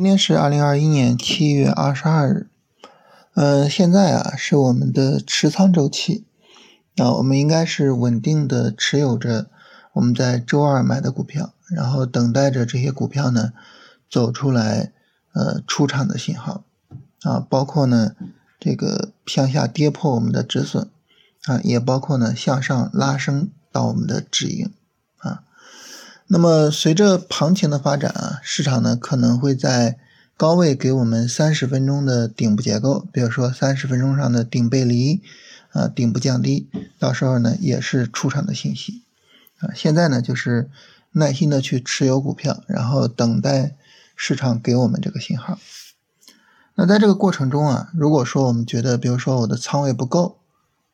今天是二零二一年七月二十二日，呃，现在啊是我们的持仓周期，啊，我们应该是稳定的持有着我们在周二买的股票，然后等待着这些股票呢走出来，呃，出场的信号，啊，包括呢这个向下跌破我们的止损，啊，也包括呢向上拉升到我们的止盈。啊那么随着行情的发展啊，市场呢可能会在高位给我们三十分钟的顶部结构，比如说三十分钟上的顶背离啊，顶部降低，到时候呢也是出场的信息啊。现在呢就是耐心的去持有股票，然后等待市场给我们这个信号。那在这个过程中啊，如果说我们觉得，比如说我的仓位不够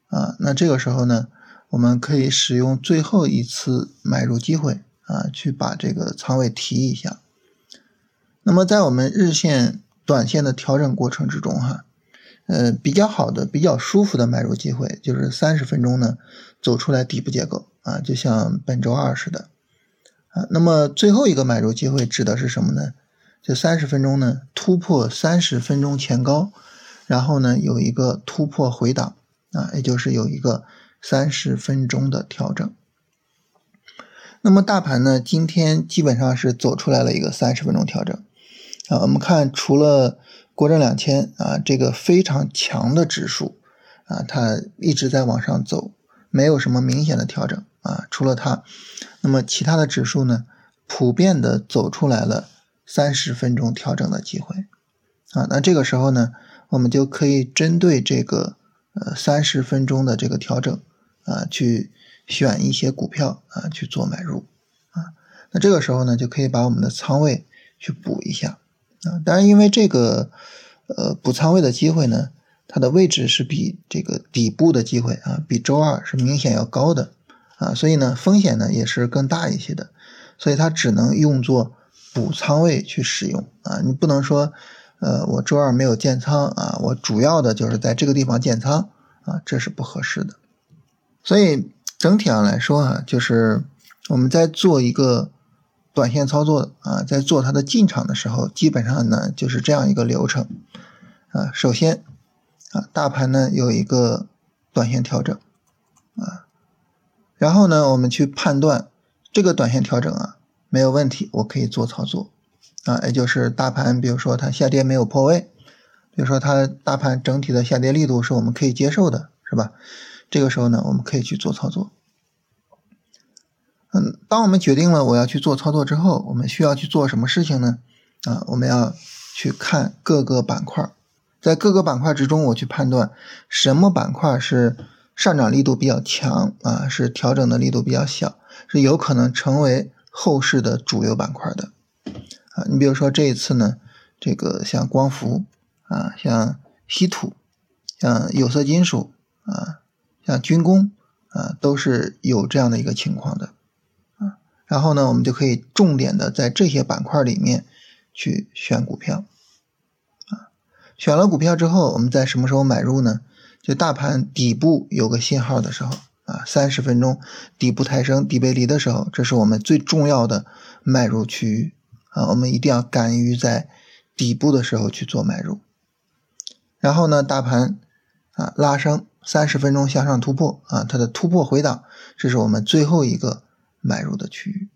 啊，那这个时候呢，我们可以使用最后一次买入机会。啊，去把这个仓位提一下。那么在我们日线、短线的调整过程之中，哈，呃，比较好的、比较舒服的买入机会就是三十分钟呢走出来底部结构啊，就像本周二似的啊。那么最后一个买入机会指的是什么呢？就三十分钟呢突破三十分钟前高，然后呢有一个突破回档啊，也就是有一个三十分钟的调整。那么大盘呢，今天基本上是走出来了一个三十分钟调整啊。我们看，除了国证两千啊这个非常强的指数啊，它一直在往上走，没有什么明显的调整啊。除了它，那么其他的指数呢，普遍的走出来了三十分钟调整的机会啊。那这个时候呢，我们就可以针对这个呃三十分钟的这个调整啊去。选一些股票啊去做买入啊，那这个时候呢就可以把我们的仓位去补一下啊。当然，因为这个呃补仓位的机会呢，它的位置是比这个底部的机会啊，比周二是明显要高的啊，所以呢风险呢也是更大一些的，所以它只能用作补仓位去使用啊。你不能说呃我周二没有建仓啊，我主要的就是在这个地方建仓啊，这是不合适的，所以。整体上来说啊，就是我们在做一个短线操作啊，在做它的进场的时候，基本上呢就是这样一个流程啊。首先啊，大盘呢有一个短线调整啊，然后呢，我们去判断这个短线调整啊没有问题，我可以做操作啊，也就是大盘，比如说它下跌没有破位，比如说它大盘整体的下跌力度是我们可以接受的，是吧？这个时候呢，我们可以去做操作。嗯，当我们决定了我要去做操作之后，我们需要去做什么事情呢？啊，我们要去看各个板块，在各个板块之中，我去判断什么板块是上涨力度比较强啊，是调整的力度比较小，是有可能成为后市的主流板块的。啊，你比如说这一次呢，这个像光伏啊，像稀土，像有色金属啊。像军工啊，都是有这样的一个情况的啊。然后呢，我们就可以重点的在这些板块里面去选股票啊。选了股票之后，我们在什么时候买入呢？就大盘底部有个信号的时候啊，三十分钟底部抬升、底背离的时候，这是我们最重要的买入区域啊。我们一定要敢于在底部的时候去做买入。然后呢，大盘啊拉升。三十分钟向上突破啊，它的突破回档，这是我们最后一个买入的区域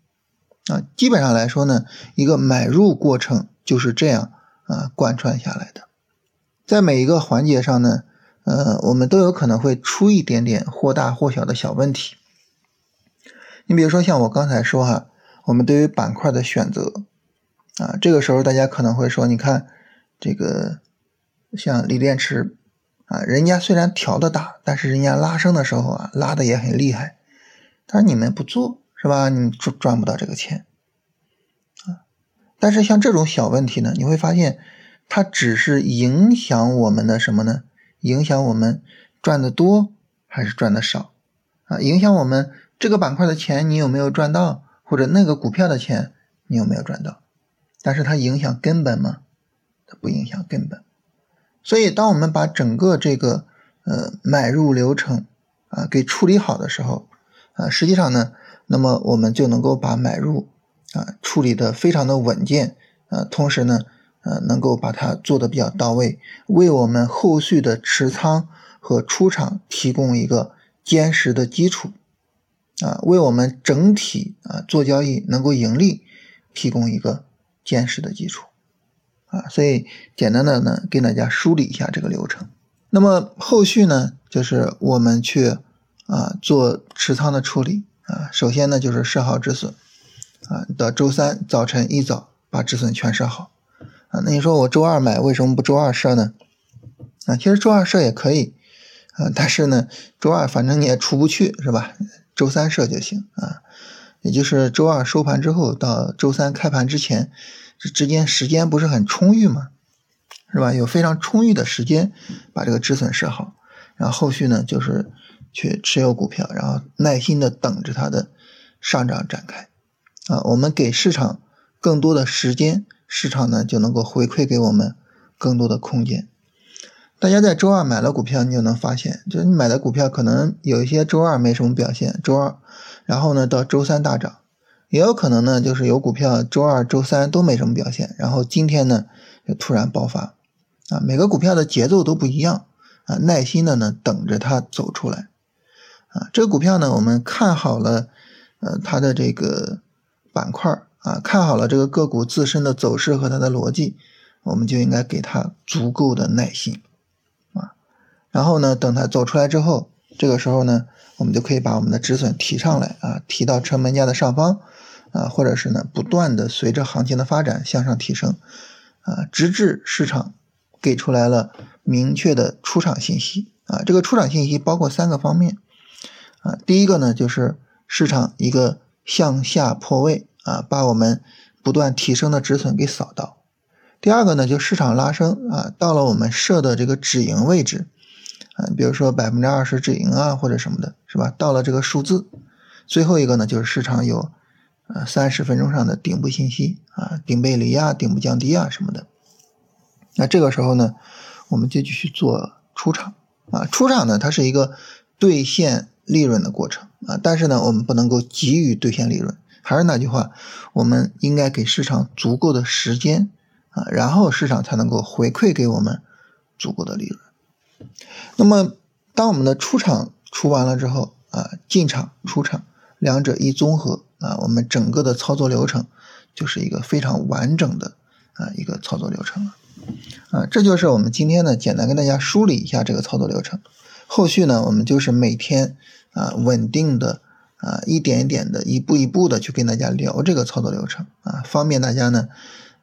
啊。基本上来说呢，一个买入过程就是这样啊贯穿下来的。在每一个环节上呢，呃，我们都有可能会出一点点或大或小的小问题。你比如说像我刚才说哈，我们对于板块的选择啊，这个时候大家可能会说，你看这个像锂电池。啊，人家虽然调的大，但是人家拉升的时候啊，拉的也很厉害。但是你们不做，是吧？你赚赚不到这个钱啊。但是像这种小问题呢，你会发现，它只是影响我们的什么呢？影响我们赚的多还是赚的少啊？影响我们这个板块的钱你有没有赚到，或者那个股票的钱你有没有赚到？但是它影响根本吗？它不影响根本。所以，当我们把整个这个呃买入流程啊给处理好的时候，啊，实际上呢，那么我们就能够把买入啊处理的非常的稳健啊，同时呢，呃，能够把它做的比较到位，为我们后续的持仓和出场提供一个坚实的基础，啊，为我们整体啊做交易能够盈利提供一个坚实的基础，所以简单的呢，给大家梳理一下这个流程。那么后续呢，就是我们去啊做持仓的处理啊，首先呢就是设好止损，啊，到周三早晨一早把止损全设好。啊，那你说我周二买为什么不周二设呢？啊，其实周二设也可以，啊，但是呢，周二反正你也出不去，是吧？周三设就行啊，也就是周二收盘之后到周三开盘之前，这之间时间不是很充裕吗？是吧？有非常充裕的时间把这个止损设好，然后后续呢就是去持有股票，然后耐心的等着它的上涨展开。啊，我们给市场更多的时间。市场呢就能够回馈给我们更多的空间。大家在周二买了股票，你就能发现，就是你买的股票可能有一些周二没什么表现，周二，然后呢到周三大涨，也有可能呢就是有股票周二、周三都没什么表现，然后今天呢就突然爆发。啊，每个股票的节奏都不一样啊，耐心的呢等着它走出来。啊，这个股票呢我们看好了，呃，它的这个板块。啊，看好了这个个股自身的走势和它的逻辑，我们就应该给它足够的耐心啊。然后呢，等它走出来之后，这个时候呢，我们就可以把我们的止损提上来啊，提到成本价的上方啊，或者是呢，不断的随着行情的发展向上提升啊，直至市场给出来了明确的出场信息啊。这个出场信息包括三个方面啊，第一个呢，就是市场一个向下破位。啊，把我们不断提升的止损给扫到。第二个呢，就市场拉升啊，到了我们设的这个止盈位置，啊，比如说百分之二十止盈啊，或者什么的，是吧？到了这个数字。最后一个呢，就是市场有呃三十分钟上的顶部信息啊，顶背离啊，顶部降低啊什么的。那这个时候呢，我们就继续做出场啊，出场呢，它是一个兑现利润的过程啊，但是呢，我们不能够急于兑现利润。还是那句话，我们应该给市场足够的时间啊，然后市场才能够回馈给我们足够的利润。那么，当我们的出场出完了之后啊，进场出场两者一综合啊，我们整个的操作流程就是一个非常完整的啊一个操作流程了啊。这就是我们今天呢，简单跟大家梳理一下这个操作流程。后续呢，我们就是每天啊稳定的。啊，一点一点的，一步一步的去跟大家聊这个操作流程啊，方便大家呢，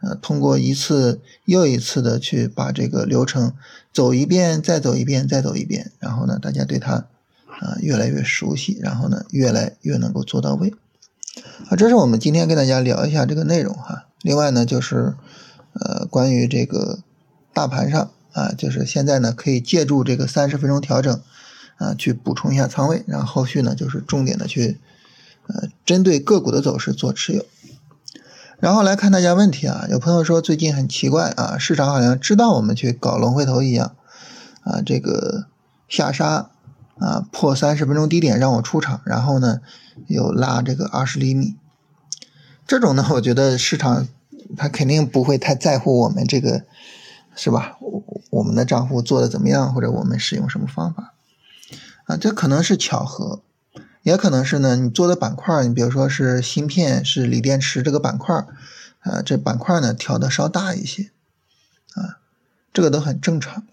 呃，通过一次又一次的去把这个流程走一遍，再走一遍，再走一遍，然后呢，大家对它啊越来越熟悉，然后呢，越来越能够做到位。啊，这是我们今天跟大家聊一下这个内容哈。另外呢，就是呃，关于这个大盘上啊，就是现在呢，可以借助这个三十分钟调整。啊，去补充一下仓位，然后后续呢就是重点的去，呃，针对个股的走势做持有。然后来看大家问题啊，有朋友说最近很奇怪啊，市场好像知道我们去搞龙回头一样，啊，这个下杀啊破三十分钟低点让我出场，然后呢又拉这个二十厘米，这种呢我觉得市场它肯定不会太在乎我们这个是吧？我我们的账户做的怎么样，或者我们使用什么方法？啊，这可能是巧合，也可能是呢，你做的板块，你比如说是芯片、是锂电池这个板块，啊，这板块呢调的稍大一些，啊，这个都很正常。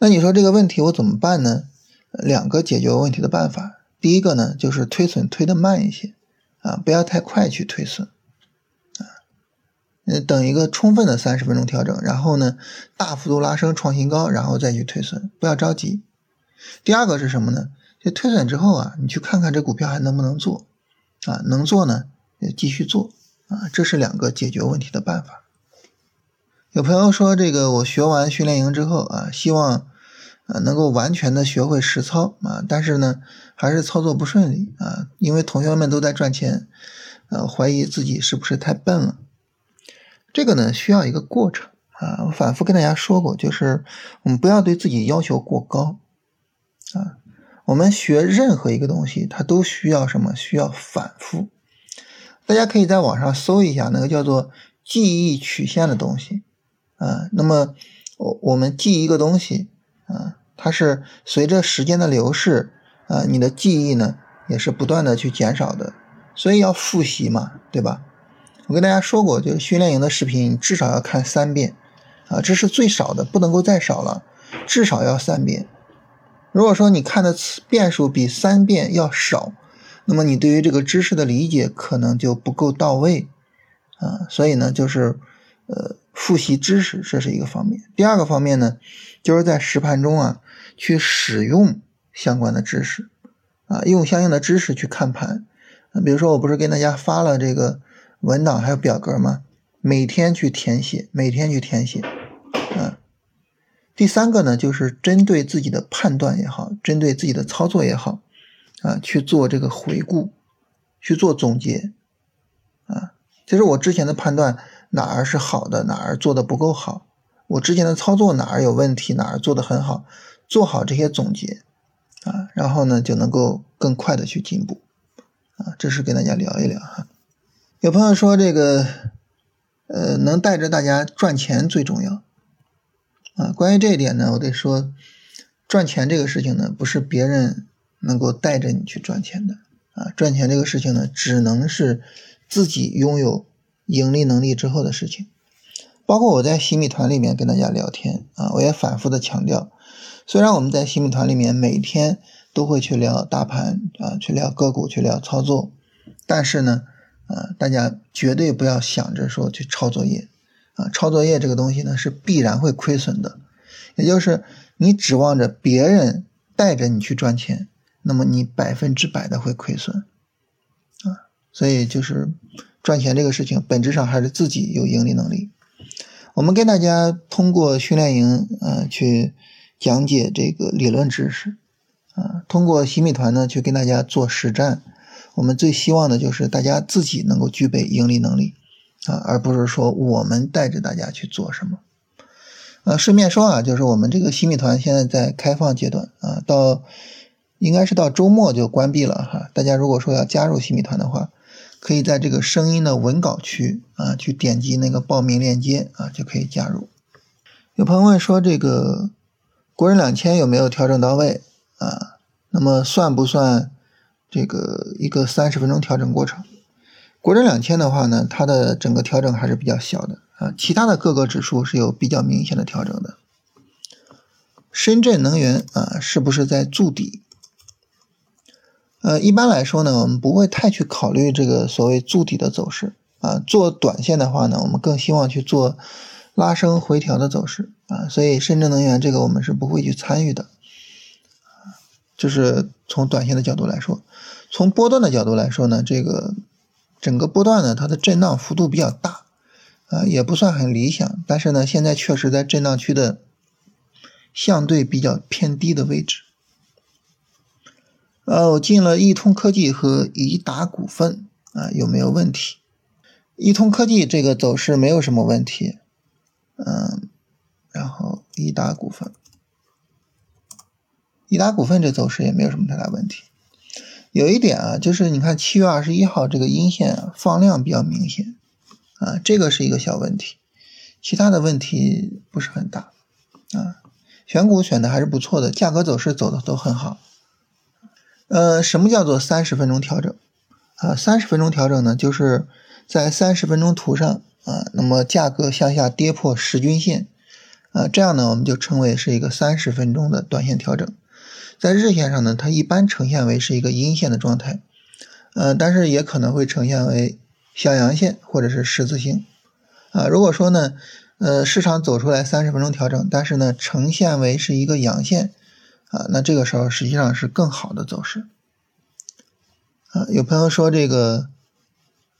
那你说这个问题我怎么办呢？两个解决问题的办法，第一个呢就是推损推的慢一些，啊，不要太快去推损，啊，等一个充分的三十分钟调整，然后呢大幅度拉升创新高，然后再去推损，不要着急。第二个是什么呢？就推损之后啊，你去看看这股票还能不能做，啊，能做呢，继续做，啊，这是两个解决问题的办法。有朋友说，这个我学完训练营之后啊，希望啊能够完全的学会实操啊，但是呢，还是操作不顺利啊，因为同学们都在赚钱，呃，怀疑自己是不是太笨了。这个呢，需要一个过程啊，我反复跟大家说过，就是我们不要对自己要求过高。啊，我们学任何一个东西，它都需要什么？需要反复。大家可以在网上搜一下，那个叫做记忆曲线的东西啊。那么我我们记一个东西啊，它是随着时间的流逝啊，你的记忆呢也是不断的去减少的，所以要复习嘛，对吧？我跟大家说过，就是训练营的视频至少要看三遍啊，这是最少的，不能够再少了，至少要三遍。如果说你看的遍数比三遍要少，那么你对于这个知识的理解可能就不够到位啊。所以呢，就是呃复习知识这是一个方面。第二个方面呢，就是在实盘中啊去使用相关的知识啊，用相应的知识去看盘。比如说我不是给大家发了这个文档还有表格吗？每天去填写，每天去填写。嗯第三个呢，就是针对自己的判断也好，针对自己的操作也好，啊，去做这个回顾，去做总结，啊，其实我之前的判断哪儿是好的，哪儿做的不够好，我之前的操作哪儿有问题，哪儿做的很好，做好这些总结，啊，然后呢就能够更快的去进步，啊，这是跟大家聊一聊哈。有朋友说这个，呃，能带着大家赚钱最重要。啊，关于这一点呢，我得说，赚钱这个事情呢，不是别人能够带着你去赚钱的啊。赚钱这个事情呢，只能是自己拥有盈利能力之后的事情。包括我在新米团里面跟大家聊天啊，我也反复的强调，虽然我们在新米团里面每天都会去聊大盘啊，去聊个股，去聊操作，但是呢，啊，大家绝对不要想着说去抄作业。啊，抄作业这个东西呢是必然会亏损的，也就是你指望着别人带着你去赚钱，那么你百分之百的会亏损，啊，所以就是赚钱这个事情本质上还是自己有盈利能力。我们跟大家通过训练营，呃，去讲解这个理论知识，啊，通过新米团呢去跟大家做实战，我们最希望的就是大家自己能够具备盈利能力。啊，而不是说我们带着大家去做什么。呃，顺便说啊，就是我们这个新米团现在在开放阶段啊，到应该是到周末就关闭了哈。大家如果说要加入新米团的话，可以在这个声音的文稿区啊，去点击那个报名链接啊，就可以加入。有朋友问说，这个国人两千有没有调整到位啊？那么算不算这个一个三十分钟调整过程？国证两千的话呢，它的整个调整还是比较小的啊，其他的各个指数是有比较明显的调整的。深圳能源啊，是不是在筑底？呃，一般来说呢，我们不会太去考虑这个所谓筑底的走势啊。做短线的话呢，我们更希望去做拉升回调的走势啊。所以深圳能源这个我们是不会去参与的。就是从短线的角度来说，从波段的角度来说呢，这个。整个波段呢，它的震荡幅度比较大，啊，也不算很理想。但是呢，现在确实在震荡区的相对比较偏低的位置。呃，我进了易通科技和宜达股份啊，有没有问题？易通科技这个走势没有什么问题，嗯，然后宜达股份，宜达股份这走势也没有什么太大问题。有一点啊，就是你看七月二十一号这个阴线放量比较明显，啊，这个是一个小问题，其他的问题不是很大，啊，选股选的还是不错的，价格走势走的都很好。呃，什么叫做三十分钟调整？啊，三十分钟调整呢，就是在三十分钟图上啊，那么价格向下跌破十均线，啊，这样呢，我们就称为是一个三十分钟的短线调整。在日线上呢，它一般呈现为是一个阴线的状态，呃，但是也可能会呈现为小阳线或者是十字星，啊，如果说呢，呃，市场走出来三十分钟调整，但是呢，呈现为是一个阳线，啊，那这个时候实际上是更好的走势，啊，有朋友说这个，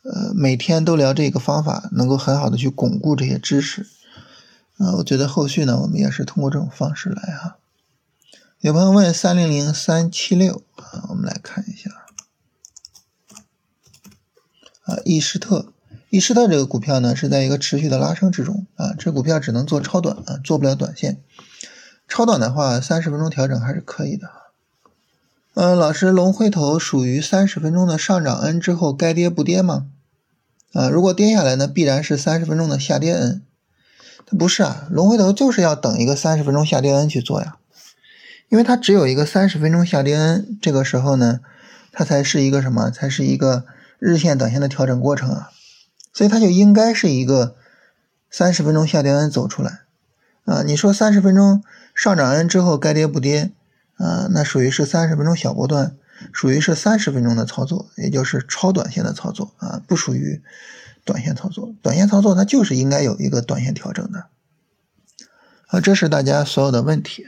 呃，每天都聊这个方法，能够很好的去巩固这些知识，啊，我觉得后续呢，我们也是通过这种方式来哈。有朋友问三零零三七六啊，我们来看一下啊，易施特，易施特这个股票呢是在一个持续的拉升之中啊，这股票只能做超短啊，做不了短线。超短的话，三十分钟调整还是可以的。嗯，老师，龙回头属于三十分钟的上涨 N 之后该跌不跌吗？啊，如果跌下来呢，必然是三十分钟的下跌 N，它不是啊，龙回头就是要等一个三十分钟下跌 N 去做呀，因为它只有一个三十分钟下跌 N，这个时候呢，它才是一个什么？才是一个日线、短线的调整过程啊，所以它就应该是一个三十分钟下跌 N 走出来啊。你说三十分钟上涨完之后该跌不跌啊？那属于是三十分钟小波段。属于是三十分钟的操作，也就是超短线的操作啊，不属于短线操作。短线操作它就是应该有一个短线调整的，啊，这是大家所有的问题。